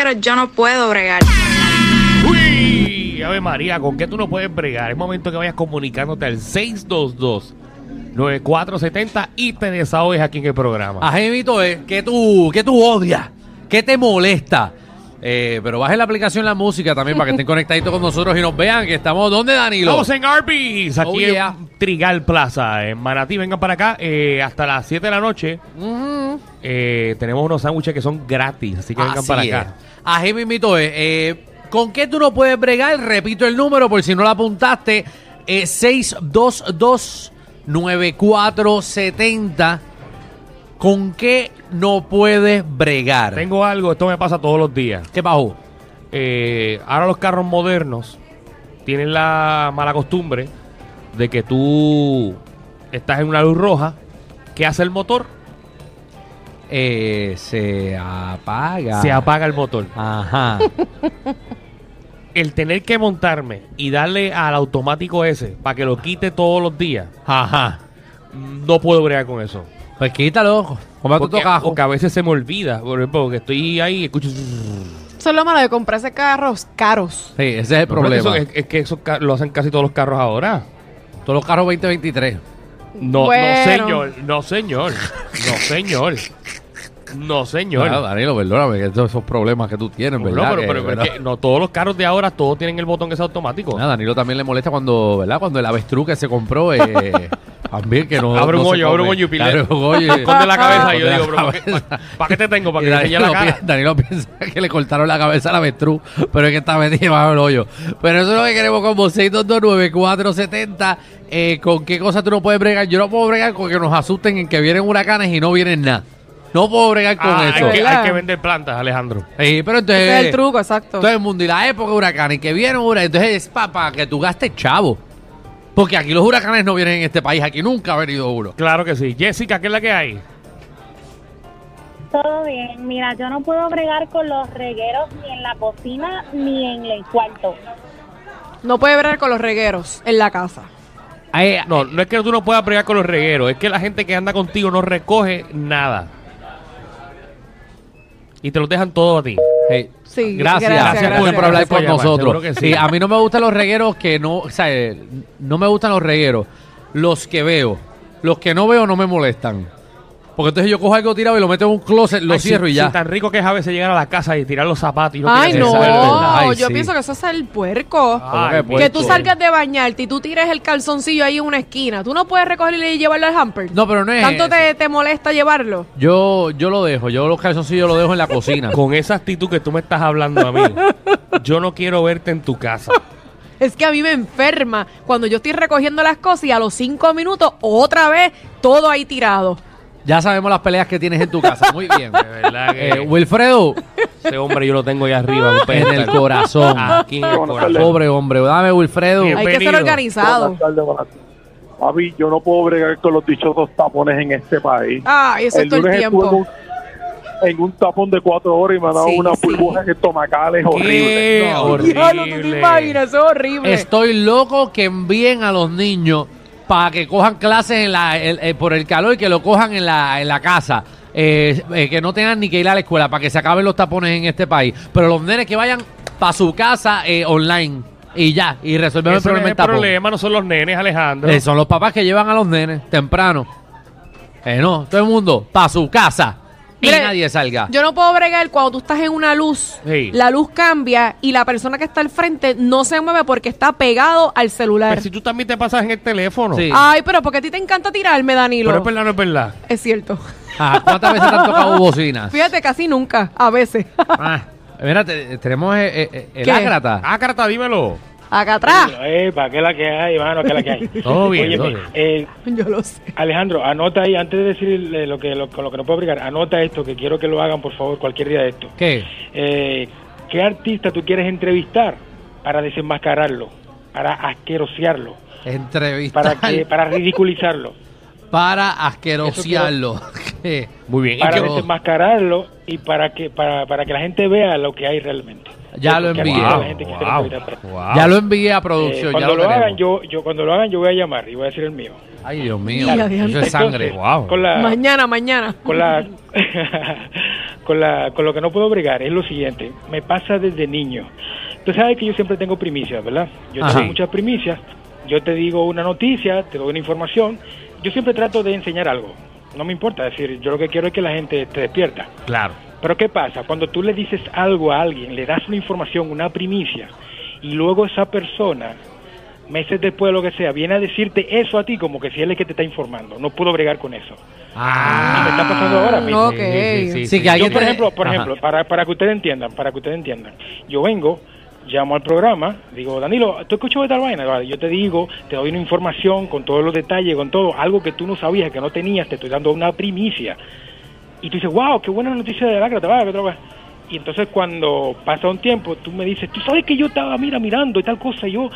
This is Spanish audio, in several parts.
Pero yo no puedo bregar. Uy, Ave María, ¿con qué tú no puedes bregar? Es momento que vayas comunicándote al 622-9470 y te desahogues aquí en el programa. Ajá, mito es que tú, que tú odias, que te molesta. Eh, pero bajen la aplicación La Música también para que estén conectaditos con nosotros y nos vean que estamos. ¿Dónde, Danilo? Estamos en Arby's, aquí Oh, yeah. en Trigal Plaza, en Manatí. Vengan para acá eh, hasta las 7 de la noche. Ujú. Eh, tenemos unos sándwiches que son gratis, así que vengan Así para es. acá. Ajá, mito es. Eh, ¿Con qué tú no puedes bregar? Repito el número por si no lo apuntaste. Eh, 622-9470. ¿Con qué no puedes bregar? Tengo algo, esto me pasa todos los días. ¿Qué pasó? Eh, ahora los carros modernos tienen la mala costumbre de que tú estás en una luz roja. ¿Qué hace el motor? Eh, se apaga. Se apaga el motor. Ajá. El tener que montarme y darle al automático ese para que lo quite todos los días, Ajá. no puedo bregar con eso. Pues quítalo. Porque, porque a veces se me olvida, por ejemplo, porque estoy ahí y escucho... Eso es lo malo de comprarse carros caros. Sí, ese es el problema. Eso es, es que eso lo hacen casi todos los carros ahora. Todos los carros 2023. No, Bueno. no señor, no señor, no señor, no señor. Bueno, Danilo, perdóname, que todos esos problemas que tú tienes, No, ¿verdad? pero, Que, pero- pero ¿verdad? es que no todos los carros de ahora, todos tienen el botón que es automático. A Danilo también le molesta cuando, ¿verdad? Cuando el avestruz que se compró, eh, también que no. Abre un no hoyo, abre un hoyo y pile- Abre un hoyo y- Esconde la cabeza y yo digo, la pero ¿para qué, te tengo? ¿Para que te enseñe la cara? pi- Danilo piensa que le cortaron la cabeza al avestruz, pero es que está metido bajo el hoyo. Pero eso es lo que queremos como 6229470. Eh, ¿Con qué cosa tú no puedes bregar? Yo no puedo bregar con que nos asusten en que vienen huracanes y no vienen nada. No puedo bregar con Ah, eso. hay, que, que vender plantas, Alejandro. Sí, pero entonces. Ese es el truco, exacto. Entonces, el mundo y la época de huracanes, que vienen huracanes, entonces es para que tú gastes chavo. Porque aquí los huracanes no vienen en este país, aquí nunca ha venido uno. Claro que sí. Jessica, ¿qué es la que hay? Todo bien. Mira, yo no puedo bregar con los regueros ni en la cocina ni en el cuarto. No puede bregar con los regueros en la casa. Ay, No, no es que tú no puedas bregar con los regueros, es que la gente que anda contigo no recoge nada. Y te los dejan todo a ti. Hey, Sí, gracias, gracias, gracias, gracias. por hablar Gracias por nosotros. seguro que sí. Sí, a mí no me gustan los regueros que no, o sea, eh, no me gustan los regueros. Los que veo, los que no veo no me molestan. Porque entonces yo cojo algo tirado y lo meto en un closet, lo Ay, cierro y ya. si tan rico que es a veces llegar a la casa y tirar los zapatos y no Ay, no. Ay, yo sí. pienso que eso es el puerco. Ay, que que tú puerco? salgas de bañarte y tú tires el calzoncillo ahí en una esquina. Tú no puedes recogerlo y llevarlo al hamper. No, pero no es ¿Tanto eso. te, te molesta llevarlo? Yo, yo lo dejo, yo los calzoncillos los dejo en la cocina. Con esa actitud que tú me estás hablando a mí, yo no quiero verte en tu casa. Es que a mí me enferma cuando yo estoy recogiendo las cosas y a los cinco minutos otra vez todo ahí tirado. Ya sabemos las peleas que tienes en tu casa. Muy bien. De verdad que Eh, Wilfredo, ese hombre yo lo tengo ahí arriba. un en el pedestal. corazón. Aquí en el corazón. Pobre hombre, dame Wilfredo. Hay que ser Bienvenido. organizado. Buenas tardes, buenas tardes. Papi, yo no puedo bregar con los dichosos tapones en este país. Ay, eso es todo el estuve en tiempo. un, en un tapón de cuatro horas y me han dado Sí, unas sí. burbujas estomacales horribles. No, horrible. Diablo, tú te imaginas, eso es horrible. Estoy loco que envíen a los niños para que cojan clases en la, el- eh, por el calor y que lo cojan en la, en la casa. Eh, eh, que no tengan ni que ir a la escuela para que se acaben los tapones en este país. Pero los nenes que vayan para su casa eh, online y ya, y resolvemos Ese el no problema del el problema, no son los nenes, Alejandro. Son los papás que llevan a los nenes temprano. No, todo el mundo para su casa y Mire, nadie salga. Yo no puedo bregar cuando tú estás en una luz, Sí. la luz cambia y la persona que está al frente no se mueve porque está pegado al celular. Pero si tú también te pasas en el teléfono. Sí. Ay, pero porque a ti te encanta tirarme, Danilo. Pero es verdad, no es verdad. Es cierto. Ah, ¿Cuántas veces te han tocado bocinas? Fíjate, casi nunca, a veces. Ah, mira, te- tenemos eh, eh, eh, el ¿Qué? ágrata. Carta, dímelo. Acá atrás. Epa, ¿qué es la que hay, hermano? ¿Qué es la que hay? Todo bien, Oye, todo pues, bien. eh, Yo lo sé. Alejandro, anota ahí, antes de decirle lo que, lo, con lo que no puedo aplicar, anota esto, que quiero que lo hagan, por favor, cualquier día de esto. ¿Qué? Eh, ¿Qué artista tú quieres entrevistar para desenmascararlo, para asquerosearlo, Entrevistar para, que, para ridiculizarlo, para asquerosearlo. Muy bien. ¿Y para desenmascararlo y para que para, para que la gente vea lo que hay realmente? Ya lo Porque envié. Wow. Ya lo envié a Eh, producción. ya cuando lo, hagan, yo, yo cuando lo hagan, yo voy a llamar y voy a decir el mío. Ay, Dios mío. Dale, Eso es sangre. Wow. Con la, Mañana, mañana. con la con, la, con lo que no puedo bregar es lo siguiente. Me pasa desde niño. Tú sabes que yo siempre tengo primicias, ¿verdad? Yo Ajá. tengo muchas primicias. Yo te digo una noticia, te doy una información. Yo siempre trato de enseñar algo. No me importa, es decir, yo lo que quiero es que la gente te despierta. Claro. Pero ¿qué pasa? Cuando tú le dices algo a alguien, le das una información, una primicia, y luego esa persona, meses después lo que sea, viene a decirte eso a ti como que si él es que te está informando. No puedo bregar con eso. Ah. Y me está pasando ahora mismo. Ok. Sí, que alguien Yo, por te- ejemplo, por Ajá. ejemplo, para, para que ustedes entiendan, para que ustedes entiendan, yo vengo, llamo al programa, digo, Danilo, ¿tú escuchas de tal vaina? Vale, Yo te digo, te doy una información con todos los detalles, con todo, algo que tú no sabías, que no tenías, te estoy dando una primicia. Y tú dices, wow, qué buena noticia de la que te va, que te va. Y entonces cuando pasa un tiempo, tú me dices, tú sabes que yo estaba, mira, mirando y tal cosa, y yo,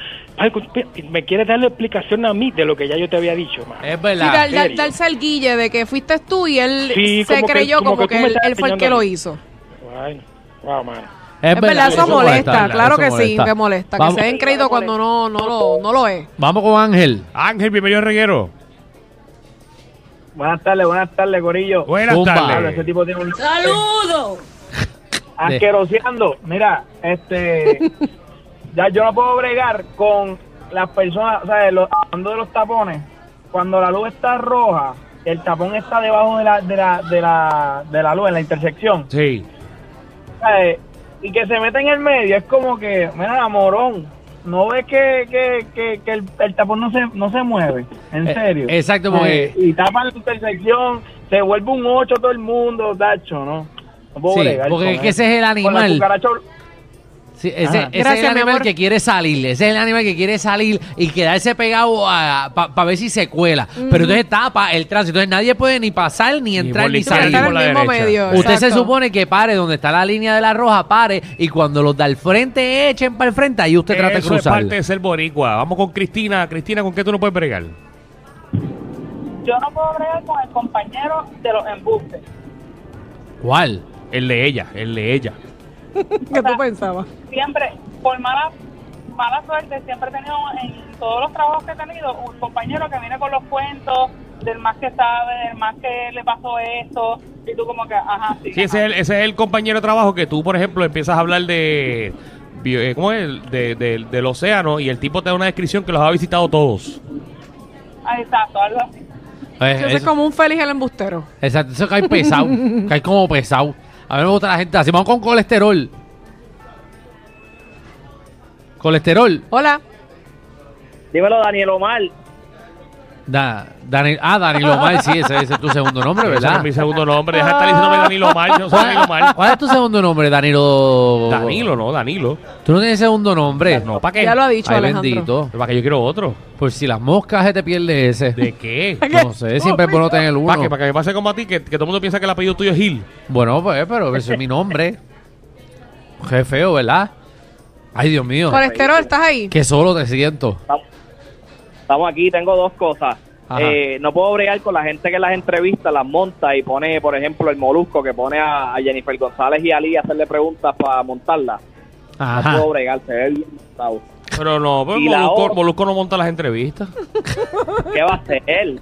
me quieres dar la explicación a mí de lo que ya yo te había dicho, man. Es verdad. dar, darse el guille de que fuiste tú y él Sí, se como que- creyó como como, que que, él, él fue el que lo hizo. Ay, wow, man. Es verdad, eso molesta, claro que sí, que molesta. Vamos, Que se den crédito cuando no, no, lo, no lo es. vamos con Ángel. Ángel, bienvenido al reguero. Buenas tardes, buenas tardes, Corillo. Buenas Zumba. Tardes. ese tipo tiene un... ¡Saludo! Asqueroseando. Mira, este... ya yo no puedo bregar con las personas, o sea, los, hablando de los tapones, cuando la luz está roja, el tapón está debajo de la, de la, de la, de la luz, en la intersección, Sí. ¿sabes? y que se mete en el medio, es como que, mira, morón, ¿no ves que, que, que, que el, el tapón no se, no se mueve? En Eh, serio. exacto, porque- Eh, y tapan la intersección, se vuelve un 8 todo el mundo, Dacho, ¿no? No puedo Sí, bregar porque es que ese es el Con la animal. Sí, ese, es el animal amor. que quiere salir. Ese es el animal que quiere salir y quedarse pegado para ver si se cuela. Pero entonces tapa el tránsito. Entonces nadie puede ni pasar, ni entrar, ni salir. por la mismo medio. Usted se supone que pare donde está la línea de la roja, pare y cuando los del frente echen para el frente, ahí usted trata de Eso es cruzar. parte de ser boricua. Vamos con Cristina. Cristina, ¿con qué tú no puedes bregar? Yo no puedo bregar con el compañero de los embustes. ¿Cuál? El de ella, el de ella. ¿Qué tú pensabas? Siempre, por mala mala suerte, siempre he tenido en todos los trabajos que he tenido un compañero que viene con los cuentos del más que sabe, del más que le pasó esto, y tú como que, ajá, sí. Sí, ese es, el, ese es el compañero de trabajo que tú, por ejemplo, empiezas a hablar de... eh, ¿Cómo es? De- de- del océano y el tipo te da una descripción que los ha visitado todos. Ah, exacto, algo así. Eh, Eso es como un feliz el embustero. Exacto, eso cae pesado. cae como pesado. A mí me gusta la gente así. Vamos con colesterol. Colesterol. Hola. Dímelo, Daniel Omar. Da, Dani, ah, Danilo Omar, sí, ese, ese es tu segundo nombre, Ese no ¿verdad? es mi segundo nombre. Deja de estar diciéndome Danilo Mal. Yo soy Danilo Mal. ¿Cuál es tu segundo nombre, Danilo? Danilo, no, Danilo. ¿Tú no tienes segundo nombre? No, ¿para qué? Ya lo ha dicho Ay, Alejandro. bendito. ¿Para qué yo quiero otro? Por si las moscas se te pierde ese. ¿De qué? No sé, siempre es bueno tener uno. ¿Para qué? ¿Para que me pase como a ti? Que, que todo el mundo piensa que el apellido tuyo es Gil. Bueno, pues, pero ese es mi nombre. Qué feo, ¿verdad? Ay, Dios mío. Colesterol, ¿estás ahí? Qué solo te siento. Estamos aquí, tengo dos cosas. Eh, no puedo bregar con la gente que las entrevistas las monta y pone, por ejemplo, el molusco que pone a, a Jennifer González y a Ali a hacerle preguntas para montarla. No puedo bregar, se ve bien montado. Pero no, pero Y la Molusco, otra. Molusco no monta las entrevistas. ¿Qué va a hacer él?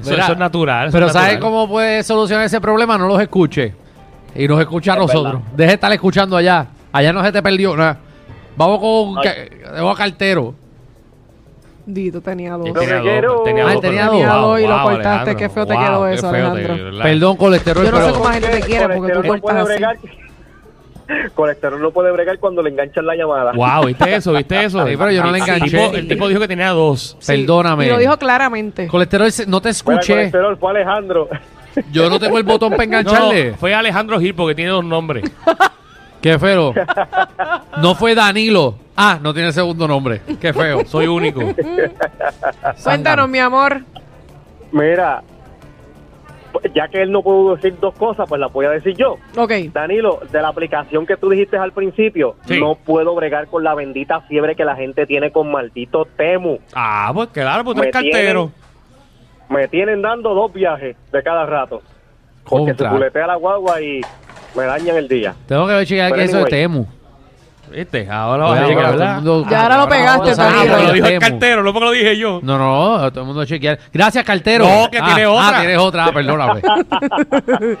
Eso, es natural. eso Pero es ¿sabes cómo puede solucionar ese problema? No los escuche. Y nos escucha a nosotros. verdad. Deje de estar escuchando allá. Allá no se te perdió nada. Vamos con vamos a cartero. Dito tenía dos. Tenía dos, tenía Ah, dos, tenía dos. Tenía Wow, dos y lo wow, cortaste. Alejandro. Qué feo te Wow, quedó eso, Alejandro. Perdón, colesterol, Yo no sé cómo la gente te quiere porque tú cortas así. bregar. Colesterol no puede bregar cuando le enganchan la llamada. Wow, ¿viste eso? ¿Viste eso? Sí, pero yo no le El enganché. tipo- El tipo dijo que tenía dos. Sí, Perdóname. Y lo dijo claramente. colesterol, no te escuché. colesterol fue Alejandro. Yo no tengo el botón para No, engancharle. fue Alejandro Gil porque tiene dos nombres. Qué feo. No fue Danilo. Ah, no tiene segundo nombre. Qué feo. Soy único. Cuéntanos, mi amor. Mira, ya que él no pudo decir dos cosas, pues las voy a decir yo. Ok. Danilo, de la aplicación que tú dijiste al principio, Sí. no puedo bregar con la bendita fiebre que la gente tiene con maldito Temu. Ah, pues claro, pues tú eres Me cartero. Me tienen dando dos viajes de cada rato. Porque Contra. se culetea la guagua y me dañan el día. Tengo que ver chequear que eso de anyway. Temu. ¿Viste? Ahora vas a mundo- Ya ahora lo pegaste, Ah, pero lo dijo el cartero, no porque lo dije yo. No, no, todo el mundo chequear. Gracias, cartero. No, que Ah, tiene otra. Ah, tienes otra, ah, perdóname.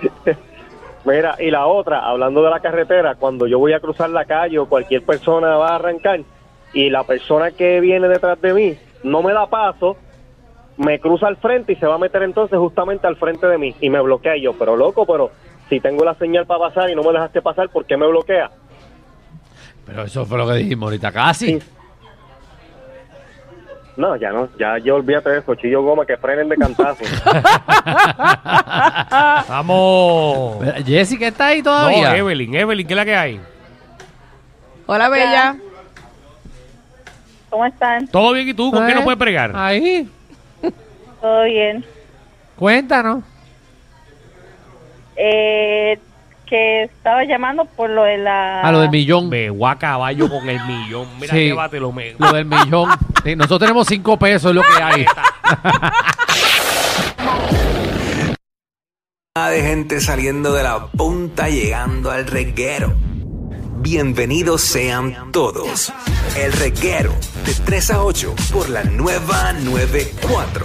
Mira, y la otra, hablando de la carretera, cuando yo voy a cruzar la calle o cualquier persona va a arrancar y la persona que viene detrás de mí no me da paso, me cruza al frente y se va a meter entonces justamente al frente de mí y me bloquea Y yo, pero loco, pero si tengo la señal para pasar y no me dejaste pasar, ¿por qué me bloquea? Pero eso fue lo que dijimos ahorita, casi. Sí. No, ya no, ya yo olvídate de eso, chillo goma que frenen de cantazo. Vamos. Jessica está ahí No, todavía. Evelyn, Evelyn, ¿qué es la que hay? Hola, Bella. ¿Cómo están? ¿Todo bien y tú? ¿Con qué Eh, no puedes pregar? Ahí. ¿Todo bien? Cuéntanos. Eh, que estaba llamando por lo de la... A lo del millón. Me voy a caballo con el millón. Mira, Sí. llévatelo. Me... Lo del millón. Sí, nosotros tenemos cinco pesos, es lo que hay. de gente saliendo de la punta llegando al reguero. Bienvenidos sean todos. El reguero de 3 a 8 por la nueva 94.